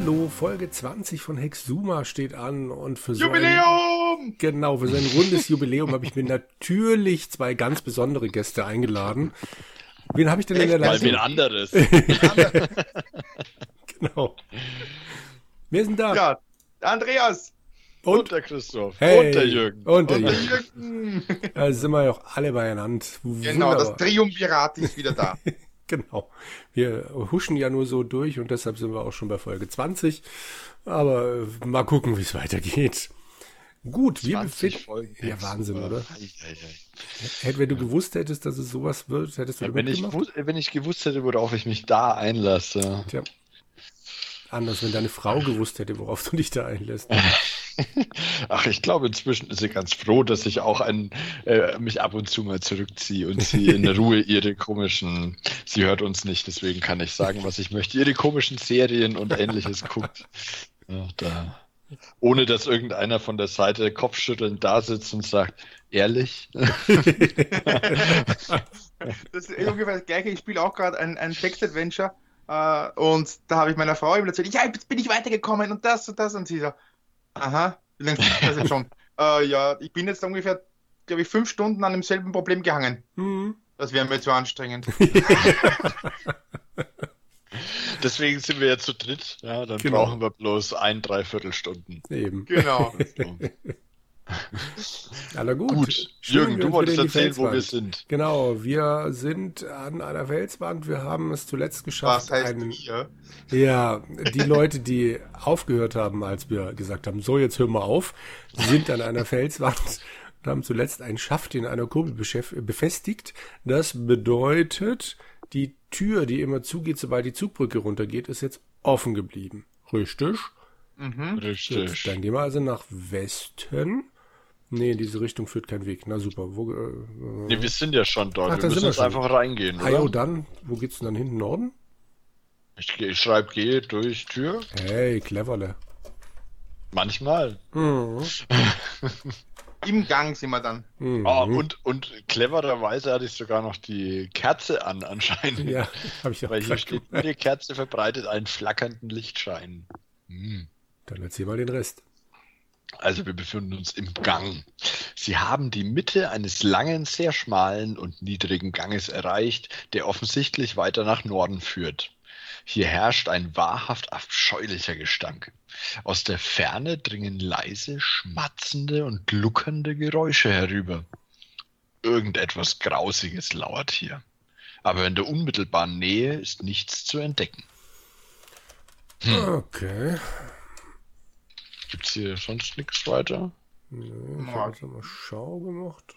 Hallo, Folge 20 von Hexuma steht an und für so Jubiläum! Ein, genau, für so ein rundes Jubiläum habe ich mir natürlich zwei ganz besondere Gäste eingeladen. Wen habe ich denn in der Leitung? Mal wen anderes. genau. Wer sind da? Ja, Andreas. Und, und der Christoph. Hey, und der Jürgen. Und der, und der Jürgen. Da sind wir ja auch alle beieinander. Genau, Wunderbar. das Triumvirat ist wieder da. genau. Wir huschen ja nur so durch und deshalb sind wir auch schon bei Folge 20. Aber äh, mal gucken, wie es weitergeht. Gut, wir befinden. Ja, Wahnsinn, oder? Ei, ei, ei. Wenn du gewusst hättest, dass es sowas wird, hättest du ja, wenn ich, wenn ich gewusst hätte, worauf ich mich da einlasse. Tja. Anders, wenn deine Frau gewusst hätte, worauf du dich da einlässt. Ach, ich glaube, inzwischen ist sie ganz froh, dass ich auch ein, äh, mich ab und zu mal zurückziehe und sie in Ruhe ihre komischen, sie hört uns nicht, deswegen kann ich sagen, was ich möchte, ihre komischen Serien und ähnliches guckt. Ja, da. Ohne dass irgendeiner von der Seite kopfschüttelnd da sitzt und sagt, ehrlich? das ist ungefähr das gleiche. Ich spiele auch gerade ein, ein Text-Adventure äh, und da habe ich meiner Frau eben erzählt, ja, jetzt bin ich weitergekommen und das und das und sie so, Aha, ist das jetzt schon? äh, ja, ich bin jetzt ungefähr, glaube ich, fünf Stunden an demselben Problem gehangen. Mhm. Das wäre mir zu anstrengend. Deswegen sind wir jetzt zu dritt. Ja, dann genau. brauchen wir bloß ein, dreiviertel Stunden. Eben. Genau. Na gut. Gut. Jürgen, du wolltest erzählen, wo wir sind. Genau, wir sind an einer Felswand. Wir haben es zuletzt geschafft. Was heißt einen, wir? Ja, die Leute, die aufgehört haben, als wir gesagt haben, so, jetzt hören wir auf, sind an einer Felswand und haben zuletzt einen Schaft in einer Kurbel befestigt. Das bedeutet, die Tür, die immer zugeht, sobald die Zugbrücke runtergeht, ist jetzt offen geblieben. Richtig? Mhm. Richtig. Jetzt, dann gehen wir also nach Westen. Nee, in diese Richtung führt kein Weg. Na super. Wo, äh, nee, wir sind ja schon dort. Ach, wir müssen jetzt einfach reingehen, oder? Dann, wo geht's denn dann hinten? Norden? Ich, ich schreibe G durch Tür. Hey, cleverle. Manchmal. Mhm. Im Gang sind wir dann. Mhm. Oh, und, und clevererweise hatte ich sogar noch die Kerze an anscheinend. Ja, habe ich auch Weil hier steht, die Kerze verbreitet einen flackernden Lichtschein. Mhm. Dann erzähl mal den Rest. Also wir befinden uns im Gang. Sie haben die Mitte eines langen, sehr schmalen und niedrigen Ganges erreicht, der offensichtlich weiter nach Norden führt. Hier herrscht ein wahrhaft abscheulicher Gestank. Aus der Ferne dringen leise, schmatzende und gluckernde Geräusche herüber. Irgendetwas Grausiges lauert hier. Aber in der unmittelbaren Nähe ist nichts zu entdecken. Hm. Okay. Gibt es hier sonst nichts weiter? Nee, ich habe jetzt mal Schau gemacht.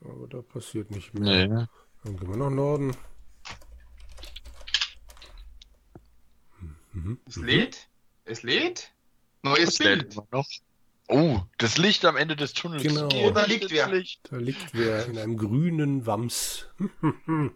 Aber da passiert nicht mehr. Nee. Dann gehen wir nach Norden. Mhm. Es lädt. Es lädt. Neues Bild. Noch. Oh, das Licht am Ende des Tunnels. Genau. Oh, da liegt wer. Da liegt wer in einem grünen Wams.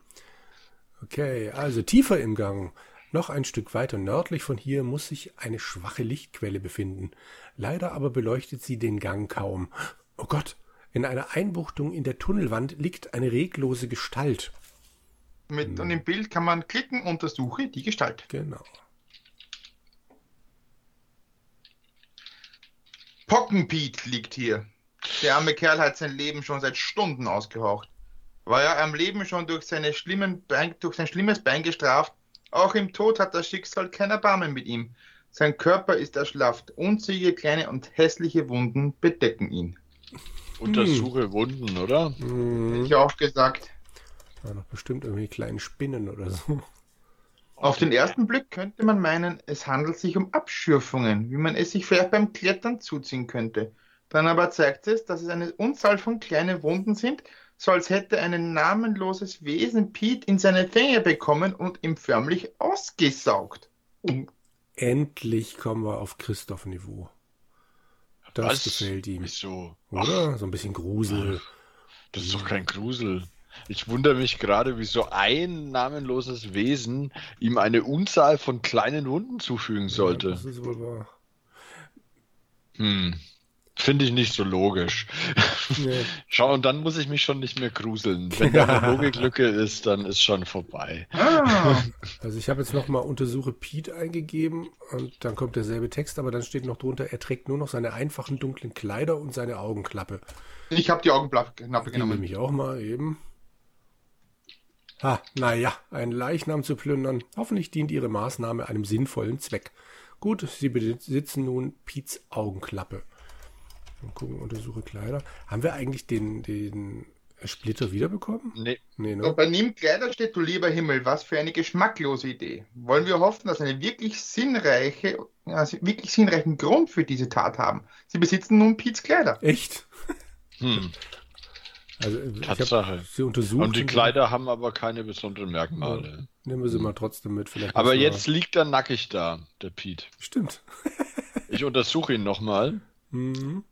okay, also tiefer im Gang. Noch ein Stück weiter nördlich von hier muss sich eine schwache Lichtquelle befinden. Leider aber beleuchtet sie den Gang kaum. Oh Gott, in einer Einbuchtung in der Tunnelwand liegt eine reglose Gestalt. Mit hm. dem Bild kann man klicken, untersuche die Gestalt. Genau. Pockenpiet liegt hier. Der arme Kerl hat sein Leben schon seit Stunden ausgehaucht. War er am Leben schon durch, seine schlimmen Bein, durch sein schlimmes Bein gestraft, auch im Tod hat das Schicksal kein Erbarmen mit ihm. Sein Körper ist erschlafft, unzählige kleine und hässliche Wunden bedecken ihn. Untersuche hm. Wunden, oder? Hm. Ich auch gesagt. Da noch bestimmt irgendwie kleine Spinnen oder so. Auf den ersten Blick könnte man meinen, es handelt sich um Abschürfungen, wie man es sich vielleicht beim Klettern zuziehen könnte. Dann aber zeigt es, dass es eine Unzahl von kleinen Wunden sind, so als hätte ein namenloses Wesen Pete in seine Fänge bekommen und ihm förmlich ausgesaugt. Endlich kommen wir auf Christoph-Niveau. Das Was? gefällt ihm. Wieso? Oder? Ach. So ein bisschen Grusel. Das ist doch kein Grusel. Ich wundere mich gerade, wie so ein namenloses Wesen ihm eine Unzahl von kleinen Wunden zufügen sollte. Ja, das ist wohl wahr. Hm. Finde ich nicht so logisch. Nee. Schau, und dann muss ich mich schon nicht mehr gruseln. Wenn da eine Logiklücke ist, dann ist schon vorbei. Ah, Also ich habe jetzt nochmal untersuche Pete eingegeben und dann kommt derselbe Text, aber dann steht noch drunter, er trägt nur noch seine einfachen dunklen Kleider und seine Augenklappe. ich habe die Augenklappe nehme genommen. ich auch mal eben. Ha, naja, einen Leichnam zu plündern. Hoffentlich dient ihre Maßnahme einem sinnvollen Zweck. Gut, sie besitzen nun Piets Augenklappe. Mal gucken, untersuche Kleider. Haben wir eigentlich den, den Splitter wiederbekommen? Nee, Nee, ne? bei Nimm Kleider steht, du lieber Himmel, was für eine geschmacklose Idee. Wollen wir hoffen, dass eine wirklich sinnreiche, also wirklich sinnreichen Grund für diese Tat haben. Sie besitzen nun Piets Kleider. Echt? hm. Also, Tatsache. sie untersucht. Und die Kleider haben aber keine besonderen Merkmale. Nehmen wir sie mal trotzdem mit. Vielleicht Aber jetzt liegt er nackig da, der Pete. Stimmt. Ich untersuche ihn nochmal. Mhm.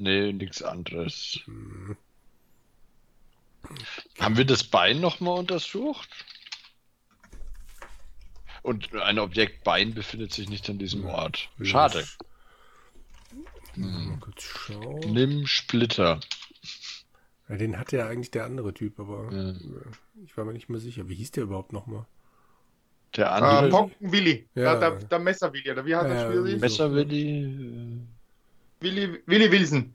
Nee, nichts anderes. Haben wir das Bein nochmal untersucht? Und ein Objekt Bein befindet sich nicht an diesem Ort. Schade. Schauen. Nimm Splitter. Ja, den hatte ja eigentlich der andere Typ, aber Ja. äh, ich war mir nicht mehr sicher. Wie hieß der überhaupt nochmal? Der Äh, andere Pocken Willi. Ja. Der, der, der Messerwilli, oder wie hat Ja, das Spiel? ja? Messerwilli. Willi, Willi Wilson.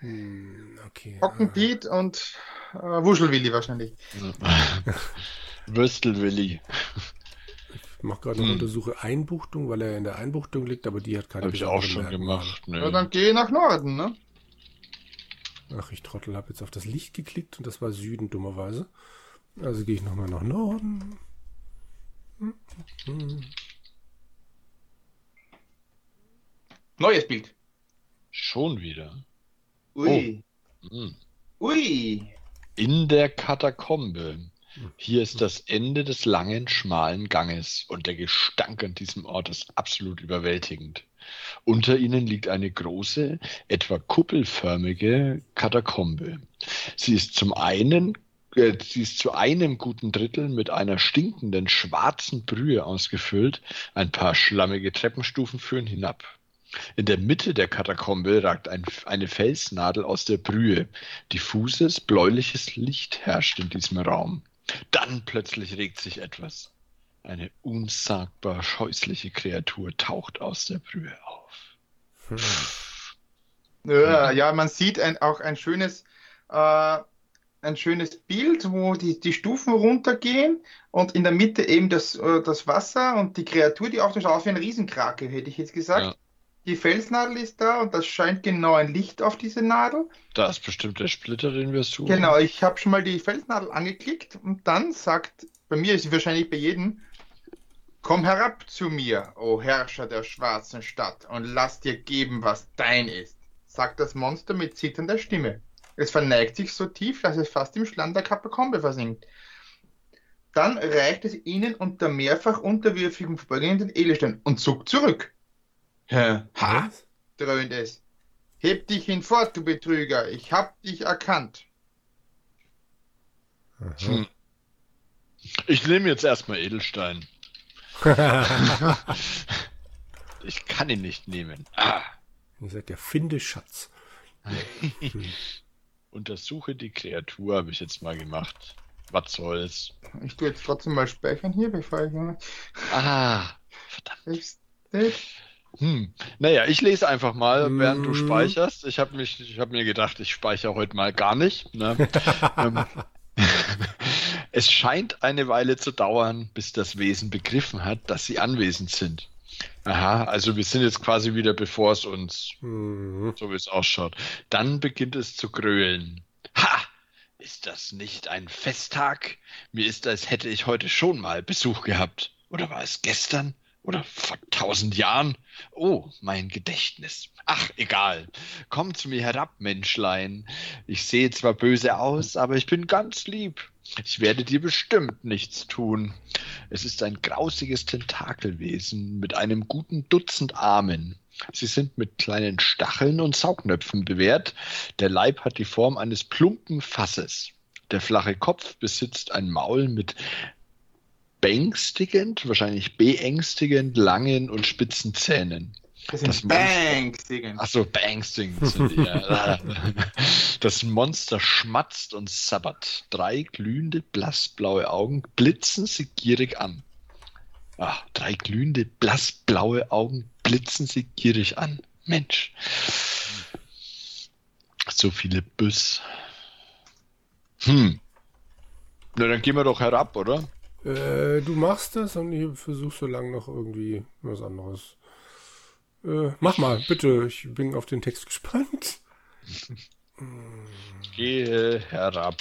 Hm, okay. Pocken Pete und äh, Wuschelwilli wahrscheinlich. Würstelwilli. Ich mache gerade noch Hm. Untersuche Einbuchtung, weil er in der Einbuchtung liegt, aber die hat keine Habe ich auch schon Merkmale. gemacht. Ja, Nö. dann geh nach Norden, ne? Ach, ich Trottel, habe jetzt auf das Licht geklickt und das war Süden, dummerweise. Also gehe ich nochmal nach Norden. Hm, hm. Neues Bild. Schon wieder. Ui. Hm. Ui. In der Katakombe. Hier ist das Ende des langen, schmalen Ganges und der Gestank an diesem Ort ist absolut überwältigend. Unter ihnen liegt eine große, etwa kuppelförmige Katakombe. Sie ist zum einen, äh, sie ist zu einem guten Drittel mit einer stinkenden schwarzen Brühe ausgefüllt. Ein paar schlammige Treppenstufen führen hinab. In der Mitte der Katakombe ragt ein, eine Felsnadel aus der Brühe. Diffuses, bläuliches Licht herrscht in diesem Raum. Dann plötzlich regt sich etwas. Eine unsagbar scheußliche Kreatur taucht aus der Brühe auf. Hm. Ja, ja, man sieht ein, auch ein schönes, äh, ein schönes Bild, wo die, die Stufen runtergehen und in der Mitte eben das, äh, das Wasser und die Kreatur, die auch das aus wie ein Riesenkrake, hätte ich jetzt gesagt. Ja. Die Felsnadel ist da und das scheint genau ein Licht auf diese Nadel. Da ist bestimmt der Splitter, den wir suchen. Genau, ich habe schon mal die Felsnadel angeklickt und dann sagt, bei mir ist sie wahrscheinlich bei jedem, komm herab zu mir, o Herrscher der schwarzen Stadt, und lass dir geben, was dein ist, sagt das Monster mit zitternder Stimme. Es verneigt sich so tief, dass es fast im Schlamm der Katakombe versinkt. Dann reicht es ihnen unter mehrfach unterwürfigem Verbeugungen den Edelstein und zuckt zurück. Ha, Was? dröhnt es. Heb dich hinfort, du Betrüger, ich hab dich erkannt. Hm. Ich nehme jetzt erstmal Edelstein. Ich kann ihn nicht nehmen. Ah. Ihr seid der finde Schatz. Untersuche die Kreatur, habe ich jetzt mal gemacht. Was soll's? Ich tue jetzt trotzdem mal speichern hier, bevor ich. Ah, verdammt. Ich, ich, Hm. Naja, ich lese einfach mal, während du Mhm. speicherst. Ich habe habe mir gedacht, ich speichere heute mal gar nicht. Ne? ähm, es scheint eine Weile zu dauern, bis das Wesen begriffen hat, dass sie anwesend sind. Aha, also wir sind jetzt quasi wieder, bevor es uns Hm. so wie es ausschaut. Dann beginnt es zu grölen. Ha! Ist das nicht ein Festtag? Mir ist, als hätte ich heute schon mal Besuch gehabt. Oder war es gestern? Oder vor tausend Jahren? Oh, mein Gedächtnis. Ach, egal. Komm zu mir herab, Menschlein. Ich sehe zwar böse aus, aber ich bin ganz lieb. Ich werde dir bestimmt nichts tun. Es ist ein grausiges Tentakelwesen mit einem guten Dutzend Armen. Sie sind mit kleinen Stacheln und Saugnöpfen bewehrt. Der Leib hat die Form eines plumpen Fasses. Der flache Kopf besitzt ein Maul mit beängstigend, wahrscheinlich beängstigend langen und spitzen Zähnen. Das sind Beängstigend. Achso, beängstigend sind die. Ja. Das Monster schmatzt und sabbert. Drei glühende, blassblaue Augen blitzen sie gierig an. Ah, drei glühende, blassblaue Augen blitzen sie gierig an. Mensch. So viele Büss. Hm. Na, dann gehen wir doch herab, oder? Äh, du machst das und ich versuche so lange noch irgendwie was anderes. Äh, mach mal, bitte. Ich bin auf den Text gespannt. Gehe herab.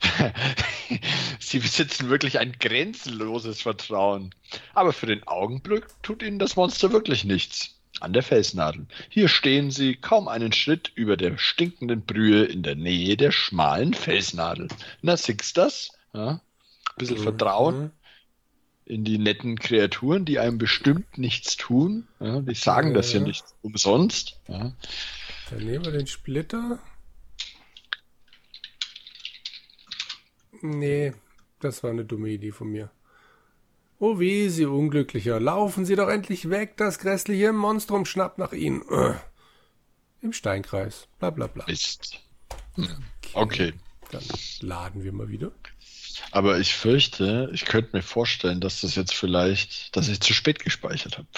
Sie besitzen wirklich ein grenzenloses Vertrauen. Aber für den Augenblick tut ihnen das Monster wirklich nichts. An der Felsnadel. Hier stehen sie kaum einen Schritt über der stinkenden Brühe in der Nähe der schmalen Felsnadel. Na, siehst das? Ja? Bisschen Vertrauen Mhm. in die netten Kreaturen, die einem bestimmt nichts tun. Ja, die sagen das ja Ja. nicht umsonst. Ja. Dann nehmen wir den Splitter. Nee, das war eine dumme Idee von mir. Oh weh, Sie Unglücklicher, laufen Sie doch endlich weg, das grässliche Monstrum schnappt nach Ihnen. Ugh. Im Steinkreis, bla bla bla. Mist. Okay. Dann laden wir mal wieder. Aber ich fürchte, ich könnte mir vorstellen, dass das jetzt vielleicht, dass ich zu spät gespeichert habe.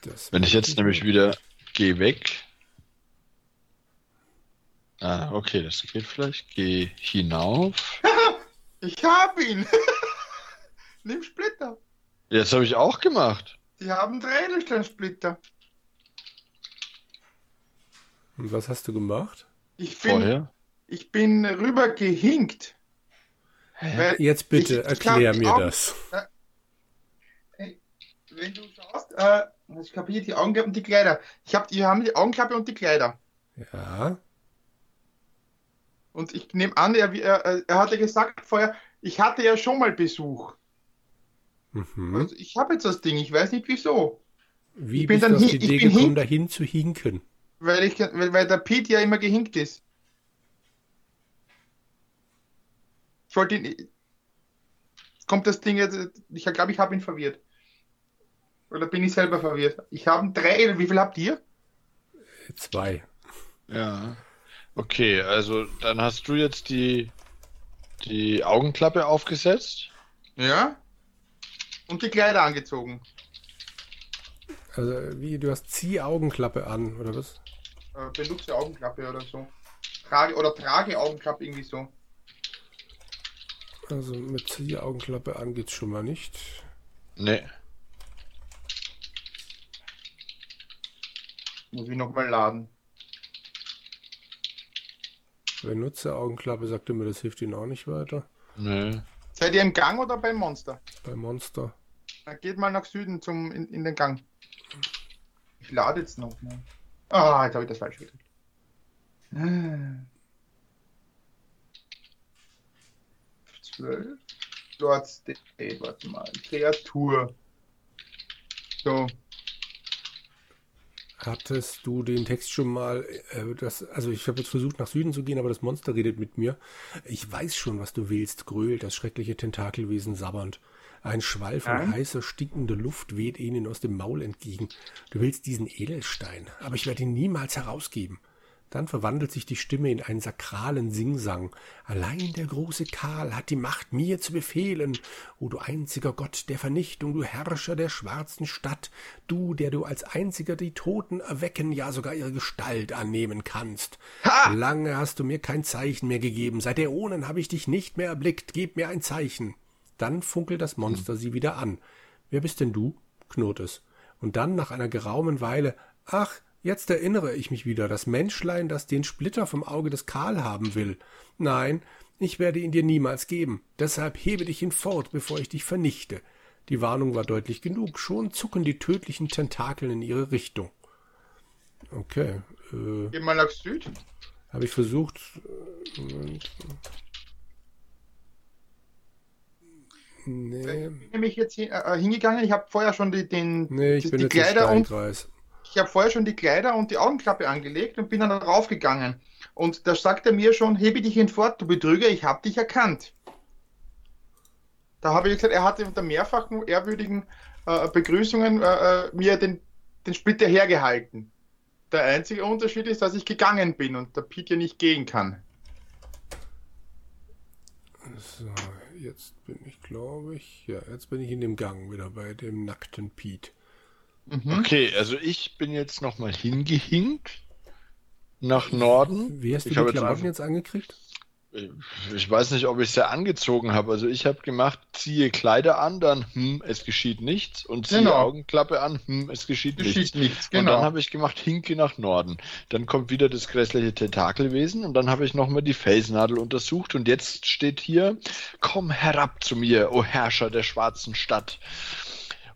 Das Wenn ich jetzt nämlich wieder gehe weg. Ah, okay, das geht vielleicht. Geh hinauf. Ich hab ihn. Nimm Splitter. Jetzt habe ich auch gemacht. Die haben drei Edelsteinsplitter. Und was hast du gemacht? Ich bin, Vorher. ich bin rüber gehinkt. Jetzt bitte ich- ich erklär glaub, mir Augen- das. Wenn du schaust, äh, ich habe hier die Augenklappe und die Kleider. Ich hab, die haben die Augenklappe und die Kleider. Ja, Und ich nehme an, er, er, er hatte gesagt vorher, ich hatte ja schon mal Besuch. mhm. Also ich habe jetzt das Ding, ich weiß nicht wieso. Wie ich bin bist du dann auf die Idee gekommen, hin- dahin zu hinken? Weil, ich, weil, weil der Pete ja immer gehinkt ist. Ich wollte ihn. Kommt das Ding jetzt. Ich glaube, ich habe ihn verwirrt. Oder bin ich selber verwirrt? Ich habe drei. Wie viel habt ihr? Zwei. Ja. Okay, also dann hast du jetzt die, die Augenklappe aufgesetzt. Ja. Und die Kleider angezogen. Also, wie, du hast Zieh-Augenklappe an, oder was? Äh, benutze Augenklappe oder so. Trage oder trage Augenklappe irgendwie so. Also, mit Zieh-Augenklappe an geht's schon mal nicht. Nee. Muss ich nochmal laden. Benutze Augenklappe, sagte mir, das hilft ihnen auch nicht weiter. Nee. Seid ihr im Gang oder beim Monster? Bei Monster. Dann geht mal nach Süden zum, in, in den Gang. Ich lade jetzt noch. Ne? Ah, jetzt habe ich das falsch gedrückt. Zwölf. Lord Stay, warte mal. Kreatur. So. Hattest du den Text schon mal, äh, das, also ich habe jetzt versucht nach Süden zu gehen, aber das Monster redet mit mir. Ich weiß schon, was du willst, grölt das schreckliche Tentakelwesen sabbernd. Ein Schwall von Ja? heißer, stinkender Luft weht ihnen aus dem Maul entgegen. Du willst diesen Edelstein, aber ich werde ihn niemals herausgeben. Dann verwandelt sich die Stimme in einen sakralen Singsang. Allein der große Karl hat die Macht, mir zu befehlen. O du einziger Gott der Vernichtung, du Herrscher der schwarzen Stadt, du, der du als einziger die Toten erwecken, ja sogar ihre Gestalt annehmen kannst. Lange hast du mir kein Zeichen mehr gegeben, seit Äonen habe ich dich nicht mehr erblickt, gib mir ein Zeichen. Dann funkelt das Monster sie wieder an. Wer bist denn du? knurrt es. Und dann nach einer geraumen Weile, ach, jetzt erinnere ich mich wieder, das Menschlein, das den Splitter vom Auge des Karl haben will. Nein, ich werde ihn dir niemals geben. Deshalb hebe dich hinfort, bevor ich dich vernichte. Die Warnung war deutlich genug. Schon zucken die tödlichen Tentakeln in ihre Richtung. Okay, äh, Geh mal nach Süd. habe ich versucht. äh, Moment. Nee, Ich bin nämlich jetzt hin, äh, hingegangen. Ich habe vorher schon die, den, nee, ich die, bin die jetzt im Kleider und Steinkreis. Ich habe vorher schon die Kleider und die Augenklappe angelegt und bin dann raufgegangen. Und da sagt er mir schon, hebe dich hinfort, du Betrüger, ich habe dich erkannt. Da habe ich gesagt, er hatte unter mehrfachen ehrwürdigen äh, Begrüßungen äh, äh, mir den, den Splitter hergehalten. Der einzige Unterschied ist, dass ich gegangen bin und der Pete ja nicht gehen kann. So, jetzt bin ich, glaube ich, ja, jetzt bin ich in dem Gang wieder bei dem nackten Pete. Mhm. Okay, also ich bin jetzt nochmal hingehinkt nach Norden. Wie hast du Ich die habe jetzt Klamotten einfach- jetzt angekriegt? Ich weiß nicht, ob ich sie angezogen habe. Also ich habe gemacht, ziehe Kleider an, dann hm, es geschieht nichts und ziehe Genau. Augenklappe an, hm, es geschieht, nichts. Geschieht nichts, Und dann genau. habe ich gemacht, hinke nach Norden. Dann kommt wieder das grässliche Tentakelwesen und dann habe ich nochmal die Felsnadel untersucht und jetzt steht hier, komm herab zu mir, o Herrscher der schwarzen Stadt,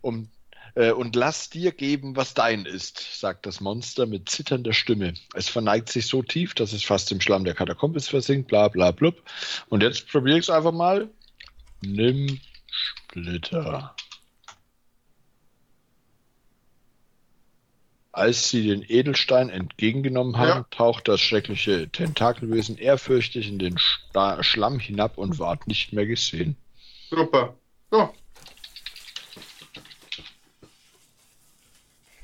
um, äh, und lass dir geben, was dein ist, sagt das Monster mit zitternder Stimme. Es verneigt sich so tief, dass es fast im Schlamm der Katakombis versinkt, bla bla blub. Und jetzt probiere ich es einfach mal. Nimm Splitter. Als sie den Edelstein entgegengenommen haben, Ja. taucht das schreckliche Tentakelwesen ehrfürchtig in den Sta Schlamm hinab und ward nicht mehr gesehen. Super. So,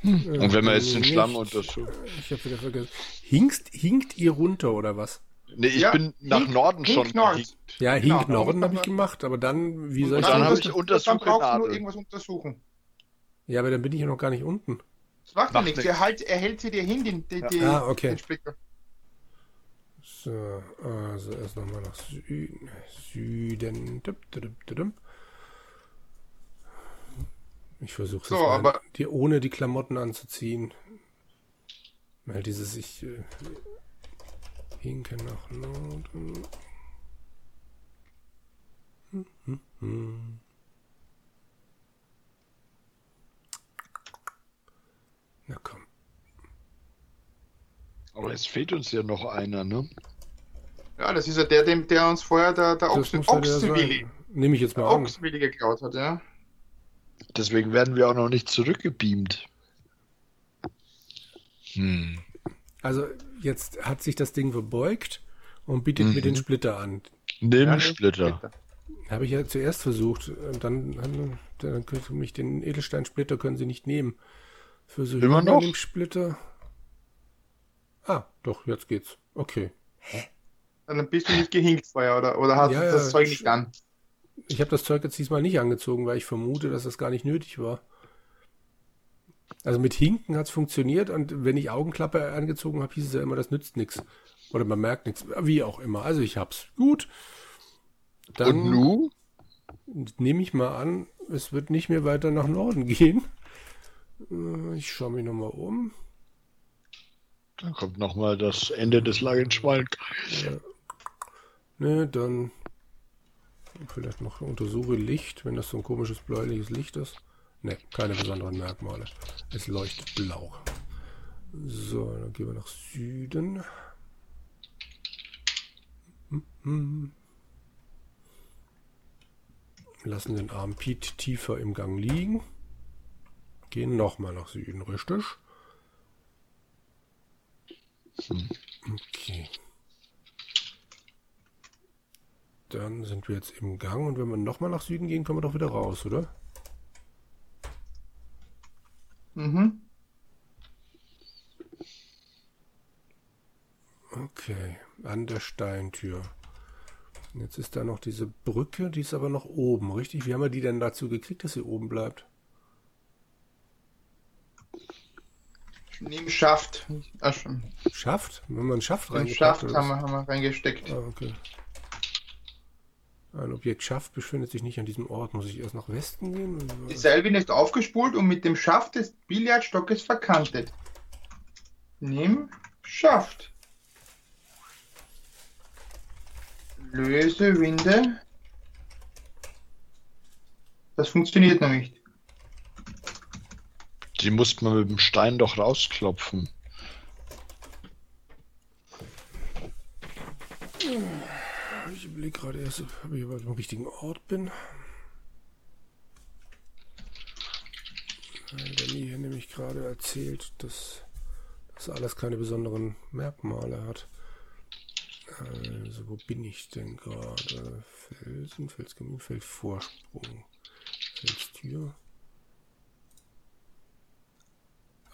Und wenn man jetzt den. Schlamm untersucht. Ich habe wieder vergessen. Hinkst, hinkt ihr runter oder was? Nee, ich Ja, bin nach hink- Norden hink schon Nord. Ja, Genau, Hink aber Norden habe ich gemacht, aber dann, wie soll Und ich dann das- habe ich dann Untersuche brauchst du nur irgendwas untersuchen. Ja, aber dann bin ich ja noch gar nicht unten. Das macht ja Macht nichts. nichts. Er, halt, er hält sie dir hin, den, die, die, Ah, okay. den Splitter. So, also erst nochmal nach Süden. Süden. Dup, dup, dup, dup. Ich versuche es So, aber- dir ohne die Klamotten anzuziehen. Weil dieses ich äh, hinke nach Norden. Hm, hm, hm. Na komm. Aber es fehlt uns ja noch einer, ne? Ja, das ist ja der, dem, der uns vorher der, der Ochsen, der Ochsenwilli. Nehme ich jetzt der mal an. Ochsenwilli geklaut hat, ja. Deswegen werden wir auch noch nicht zurückgebeamt. Hm. Also jetzt hat sich das Ding verbeugt und bietet mir Mhm. den Splitter an. Nimm Ja, Splitter. Habe ich ja zuerst versucht. Und dann, dann, können Sie mich den Edelstein-Splitter können Sie nicht nehmen. Versuche Immer noch? Splitter. Ah, doch, jetzt geht's. Okay. Dann bist du nicht gehinkt vorher, oder, oder hast Ja, du ja, das Zeug sch- nicht an. Ich habe das Zeug jetzt diesmal nicht angezogen, weil ich vermute, dass das gar nicht nötig war. Also mit Hinken hat es funktioniert und wenn ich Augenklappe angezogen habe, hieß es ja immer, das nützt nichts. Oder man merkt nichts. Wie auch immer. Also ich hab's. Gut. Dann Und nu? nehme ich mal an, es wird nicht mehr weiter nach Norden gehen. Äh, Ich schaue mich nochmal um. Dann kommt nochmal das Ende des langen Schweinkreises. Ne, dann vielleicht noch untersuche Licht, wenn das so ein komisches bläuliches Licht ist. Ne, keine besonderen Merkmale. Es leuchtet blau. So, dann gehen wir nach Süden. Lassen den armen Pete tiefer im Gang liegen. Gehen nochmal nach Süden, richtig? Okay. Dann sind wir jetzt im Gang und wenn wir nochmal nach Süden gehen, kommen wir doch wieder raus, oder? Mhm. Okay, an der Steintür. Jetzt ist da noch diese Brücke, die ist aber noch oben, richtig? Wie haben wir die denn dazu gekriegt, dass sie oben bleibt? Neben Schaft. Schon. Schaft? Wenn man Schaft Den reingepackt Schaft haben wir, haben wir reingesteckt. Ah, okay. Ein Objekt Schaft befindet sich nicht an diesem Ort. Muss ich erst nach Westen gehen? Oder Die? Seilwinde ist aufgespult und mit dem Schaft des Billardstockes verkantet. Nimm Schaft. Löse Winde. Das funktioniert noch nicht. Die musste man mit dem Stein doch rausklopfen. Ich überlege gerade erst, ob ich am richtigen Ort bin. Weil hier nämlich gerade erzählt, dass das alles keine besonderen Merkmale hat. Also, wo bin ich denn gerade? Felsen, Felsgemüse, Feldvorsprung, Felstür.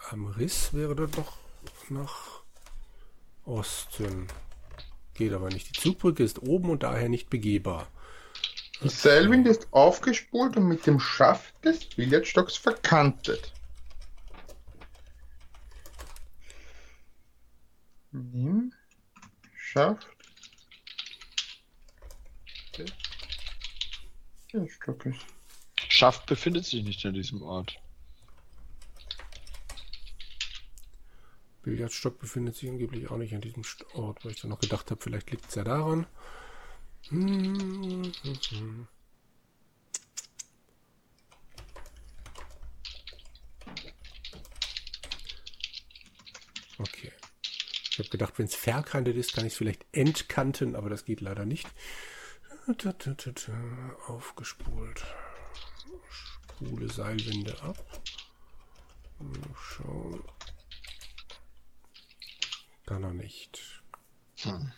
Am Riss wäre das doch nach Osten. Geht aber nicht. Die Zugbrücke ist oben und daher nicht begehbar. Die Seilwinde ist aufgespult und mit dem Schaft des Billardstocks verkantet. Nimm Schaft des Billardstockes. Schaft befindet sich nicht an diesem Ort. Billardstock befindet sich angeblich auch nicht an diesem Ort, weil ich dann noch gedacht habe, vielleicht liegt es ja daran. Okay. Ich habe gedacht, wenn es verkantet ist, kann ich es vielleicht entkanten, aber das geht leider nicht. Aufgespult. Spule Seilwinde ab. Mal schauen. Kann er nicht. Hm.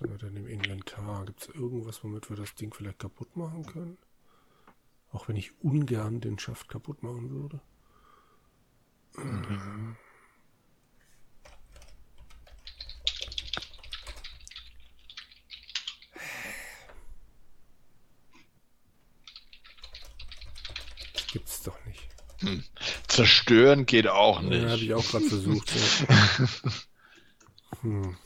Wir denn im Inventar? Gibt es irgendwas, womit wir das Ding vielleicht kaputt machen können? Auch wenn ich ungern den Schaft kaputt machen würde. Mhm. Das gibt's doch nicht. Hm. Zerstören geht auch nicht. Ja, habe ich auch gerade versucht. Ja. hm.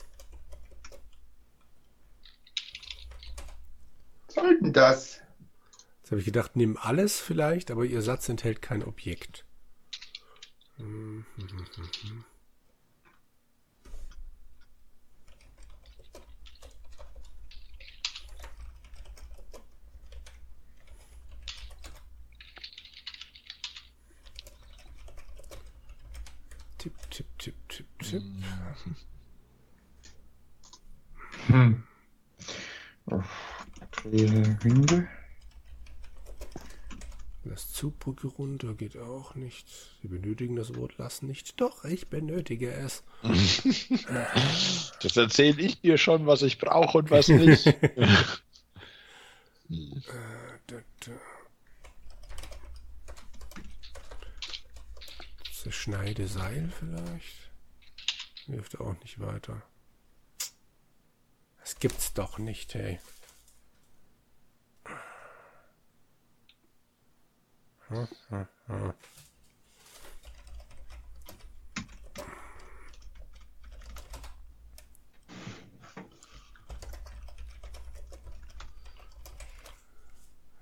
Was soll denn das? Jetzt habe ich gedacht, nimm alles vielleicht, aber ihr Satz enthält kein Objekt. Hm, hm, hm, hm, hm. Tipp, tipp, tipp, tipp, tipp. Hm. Winde. Lass Zugbrücke runter geht auch nicht. Sie benötigen das Wort lass nicht. Doch, ich benötige es. Das erzähle ich dir schon, was ich brauche und was nicht. Äh, da, da. Zerschneide Seil vielleicht? Hilft auch nicht weiter. Das gibt's doch nicht, hey.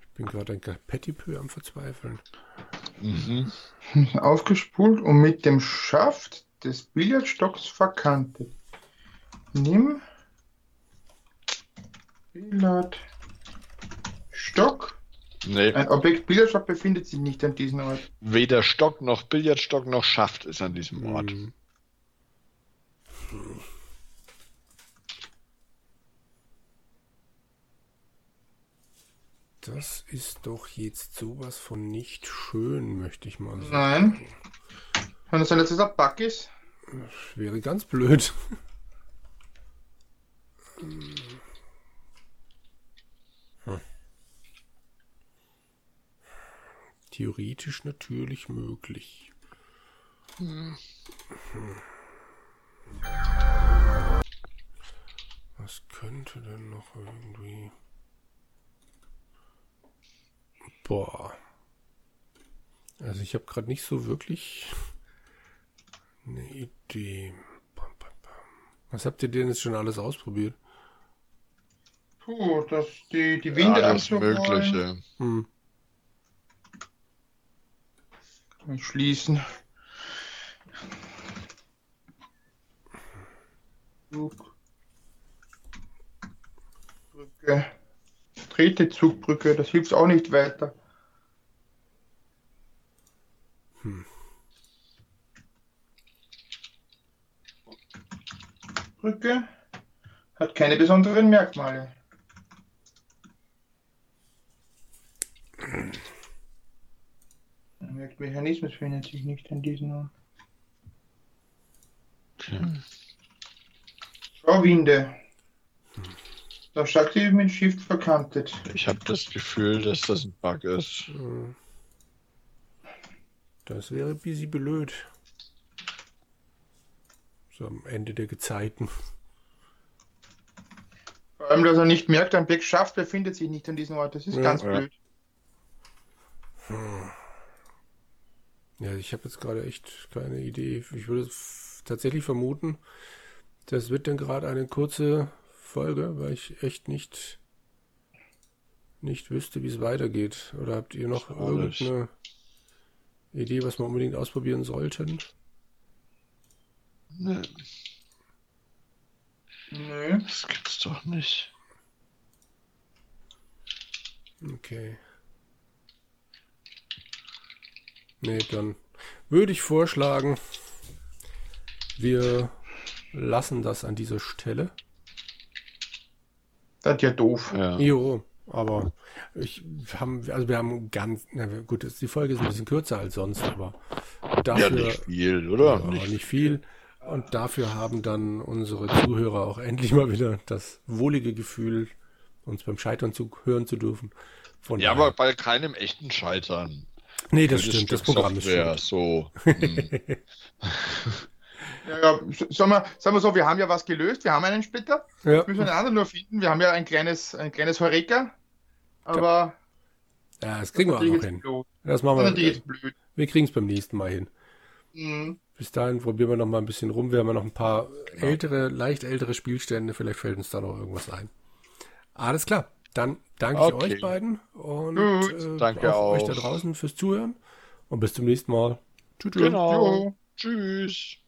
Ich bin gerade ein Petitpö am Verzweifeln. Mhm. Aufgespult und mit dem Schaft des Billardstocks verkantet. Nimm Billardstock. Nee, Ein Objekt Billardstock befindet sich nicht an diesem Ort. weder Stock noch Billardstock noch Schaft ist an diesem Ort. Hm. Das ist doch jetzt sowas von nicht schön, möchte ich mal sagen. Nein. Wenn das ein letzter Bug ist. Das wäre ganz blöd. Hm. Theoretisch natürlich möglich. Was könnte denn noch irgendwie... Boah. Also ich habe gerade nicht so wirklich eine Idee. Bam, bam, bam. Was habt ihr denn jetzt schon alles ausprobiert? Puh, das, die, die Winde Alles anzurollen. Mögliche. Hm. Ich schließen. Zug. Brücke. Dritte Zugbrücke, das hilft auch nicht weiter. Hm. Brücke hat keine besonderen Merkmale. Mechanismus findet sich nicht an diesen Ort. Okay. Schauwinde. Das sagt sie mit Shift verkantet. Ich habe das Gefühl, dass das ein Bug ist. Hm. Das wäre ein bisschen blöd. So am Ende der Gezeiten. Vor allem, dass er nicht merkt, ein Black Shaft befindet sich nicht an diesem Ort. Das ist Ja, ganz ja. blöd. Ja, ich habe jetzt gerade echt keine Idee. Ich würde tatsächlich vermuten, das wird dann gerade eine kurze Folge, weil ich echt nicht nicht wüsste, wie es weitergeht. Oder habt ihr noch Alles. irgendeine Idee, was wir unbedingt ausprobieren sollten? Nee, Nö. das gibt's doch nicht. Okay. Nee, dann würde ich vorschlagen, wir lassen das an dieser Stelle. Das ist ja doof. Ja. Jo, aber ich haben, also wir haben ganz, na gut, das- die Folge ist ein bisschen kürzer als sonst, aber ja, dafür nicht viel, oder? ja, nicht viel. Und dafür haben dann unsere Zuhörer auch endlich mal wieder das wohlige Gefühl, uns beim Scheitern zu hören zu dürfen. Von Ja, daher- aber bei keinem echten Scheitern. nee, das stimmt, das Stück Programm ist Software, schuld. so. hm. Ja, ja, sagen wir, sagen wir so, wir haben ja was gelöst, wir haben einen Splitter. Ja, Wir müssen einen anderen nur finden. Wir haben ja ein kleines, ein kleines Heureka. Aber ja, das kriegen wir auch noch hin. blöd. Das Das machen wir. jetzt blöd. Wir kriegen es beim nächsten Mal hin. Mhm. Bis dahin probieren wir noch mal ein bisschen rum. Wir haben ja noch ein paar ältere, leicht ältere Spielstände. Vielleicht fällt uns da noch irgendwas ein. Alles klar. Dann danke ich Okay. euch beiden und Gut, äh, danke auch euch da draußen fürs Zuhören und bis zum nächsten Mal. Tschüss. Genau. Tschüss.